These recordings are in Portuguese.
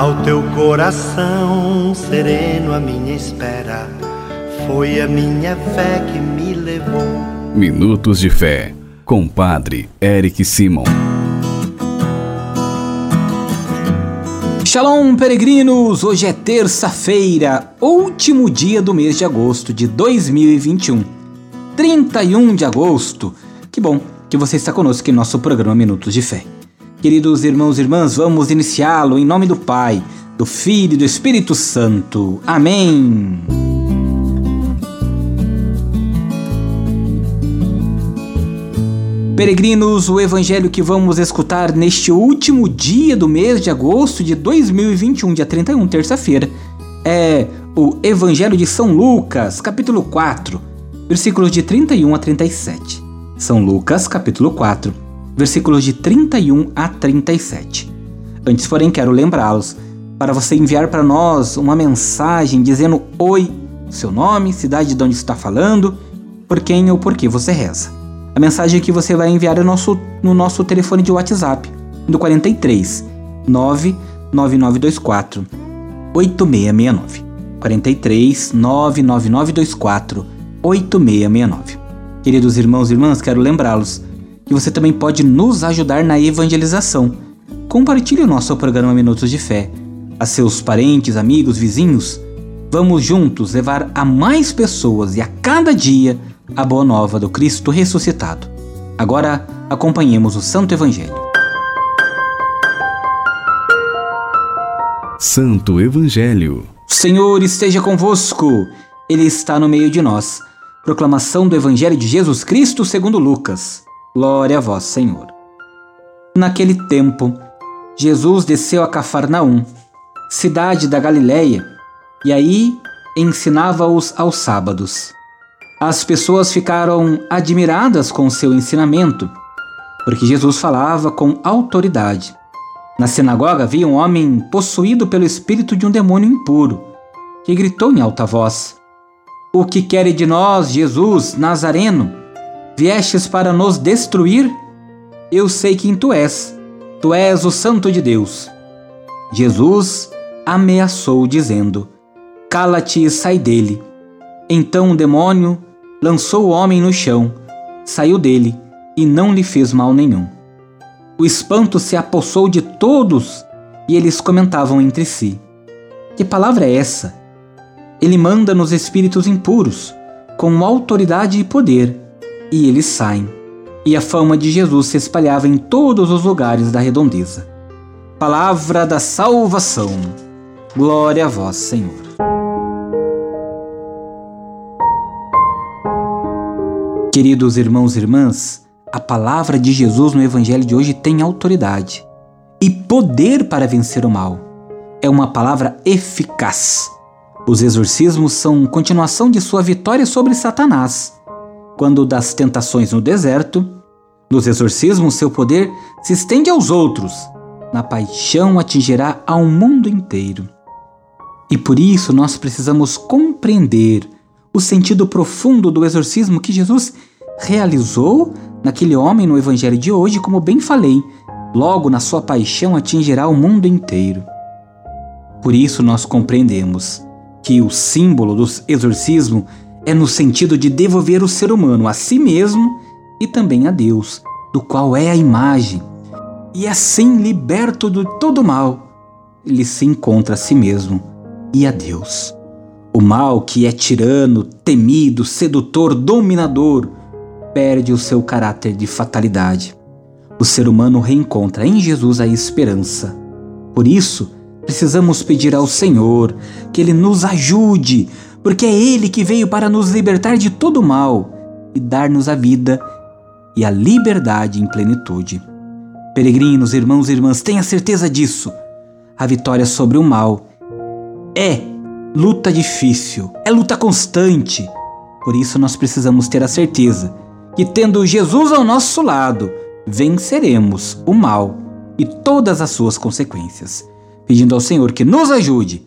Ao teu coração sereno, a minha espera foi a minha fé que me levou. Minutos de Fé, com Padre Eric Simon. Shalom, peregrinos! Hoje é terça-feira, último dia do mês de agosto de 2021. 31 de agosto. Que bom que você está conosco em nosso programa Minutos de Fé. Queridos irmãos e irmãs, vamos iniciá-lo em nome do Pai, do Filho e do Espírito Santo. Amém! Peregrinos, o evangelho que vamos escutar neste último dia do mês de agosto de 2021, dia 31, terça-feira, é o Evangelho de São Lucas, capítulo 4, versículos de 31 a 37. São Lucas, capítulo 4, versículos de 31 a 37. Antes, porém, quero lembrá-los para você enviar para nós uma mensagem dizendo oi, seu nome, cidade de onde está falando, por quem ou por que você reza. A mensagem que você vai enviar é no nosso, no nosso telefone de WhatsApp, do 43 99924 8669. 43 99924 8669. Queridos irmãos e irmãs, quero lembrá-los que você também pode nos ajudar na evangelização. Compartilhe o nosso programa Minutos de Fé a seus parentes, amigos, vizinhos. Vamos juntos levar a mais pessoas e a cada dia a boa nova do Cristo ressuscitado. Agora, acompanhemos o Santo Evangelho. Santo Evangelho. Senhor esteja convosco, Ele está no meio de nós. Proclamação do Evangelho de Jesus Cristo segundo Lucas. Glória a vós, Senhor. Naquele tempo, Jesus desceu a Cafarnaum, cidade da Galiléia, e aí ensinava-os aos sábados. As pessoas ficaram admiradas com seu ensinamento, porque Jesus falava com autoridade. Na sinagoga havia um homem possuído pelo espírito de um demônio impuro, que gritou em alta voz: O que quer de nós, Jesus Nazareno? Viestes para nos destruir? Eu sei quem tu és. Tu és o Santo de Deus. Jesus ameaçou, dizendo: Cala-te e sai dele. Então o demônio lançou o homem no chão, saiu dele e não lhe fez mal nenhum. O espanto se apossou de todos e eles comentavam entre si: Que palavra é essa? Ele manda nos espíritos impuros, com autoridade e poder, e eles saem. E a fama de Jesus se espalhava em todos os lugares da redondeza. Palavra da salvação. Glória a vós, Senhor. Queridos irmãos e irmãs, a palavra de Jesus no Evangelho de hoje tem autoridade e poder para vencer o mal. É uma palavra eficaz. Os exorcismos são continuação de sua vitória sobre Satanás. Quando das tentações no deserto, nos exorcismos seu poder se estende aos outros. Na paixão atingirá ao mundo inteiro. E por isso nós precisamos compreender o sentido profundo do exorcismo que Jesus realizou naquele homem no Evangelho de hoje, como bem falei, logo na sua paixão atingirá o mundo inteiro. Por isso nós compreendemos que o símbolo do exorcismo é no sentido de devolver o ser humano a si mesmo e também a Deus, do qual é a imagem. E assim, liberto de todo mal, ele se encontra a si mesmo e a Deus. O mal que é tirano, temido, sedutor, dominador, perde o seu caráter de fatalidade. O ser humano reencontra em Jesus a esperança. Por isso, precisamos pedir ao Senhor que Ele nos ajude, porque é Ele que veio para nos libertar de todo mal e dar-nos a vida e a liberdade em plenitude. Peregrinos, irmãos e irmãs, tenha certeza disso. A vitória sobre o mal é luta difícil, é luta constante. Por isso nós precisamos ter a certeza que, tendo Jesus ao nosso lado, venceremos o mal e todas as suas consequências. Pedindo ao Senhor que nos ajude,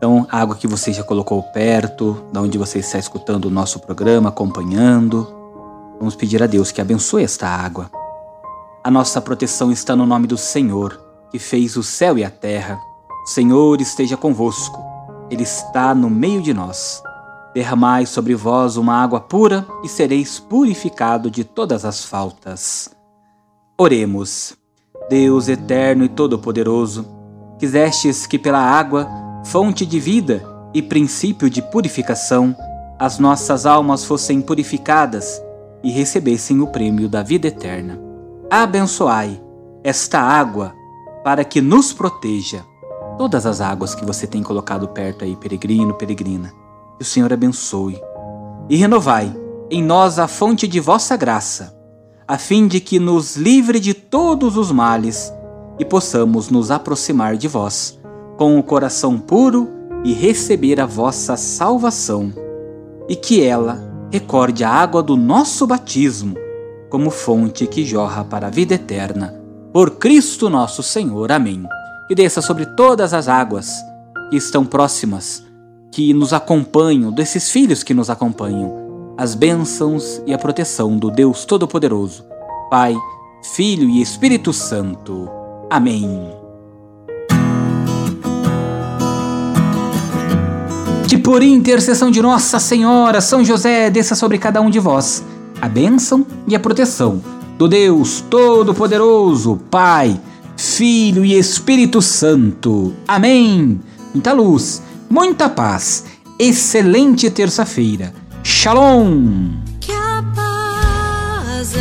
Então, água que você já colocou perto, da onde você está escutando o nosso programa, acompanhando. Vamos pedir a Deus que abençoe esta água. A nossa proteção está no nome do Senhor, que fez o céu e a terra. Senhor esteja convosco, Ele está no meio de nós. Derramai sobre vós uma água pura e sereis purificado de todas as faltas. Oremos. Deus eterno e todo-poderoso, quisestes que pela água, fonte de vida e princípio de purificação, as nossas almas fossem purificadas e recebessem o prêmio da vida eterna. Abençoai esta água para que nos proteja todas as águas que você tem colocado perto aí, peregrino, peregrina. Que o Senhor abençoe. E renovai em nós a fonte de vossa graça, a fim de que nos livre de todos os males e possamos nos aproximar de vós com o coração puro e receber a vossa salvação. E que ela recorde a água do nosso batismo como fonte que jorra para a vida eterna. Por Cristo nosso Senhor. Amém e desça sobre todas as águas que estão próximas, que nos acompanham, desses filhos que nos acompanham, as bênçãos e a proteção do Deus Todo-Poderoso, Pai, Filho e Espírito Santo. Amém. Por intercessão de Nossa Senhora, São José, desça sobre cada um de vós a bênção e a proteção do Deus Todo-Poderoso, Pai, Filho e Espírito Santo. Amém. Muita luz, muita paz. Excelente terça-feira. Shalom. Que a paz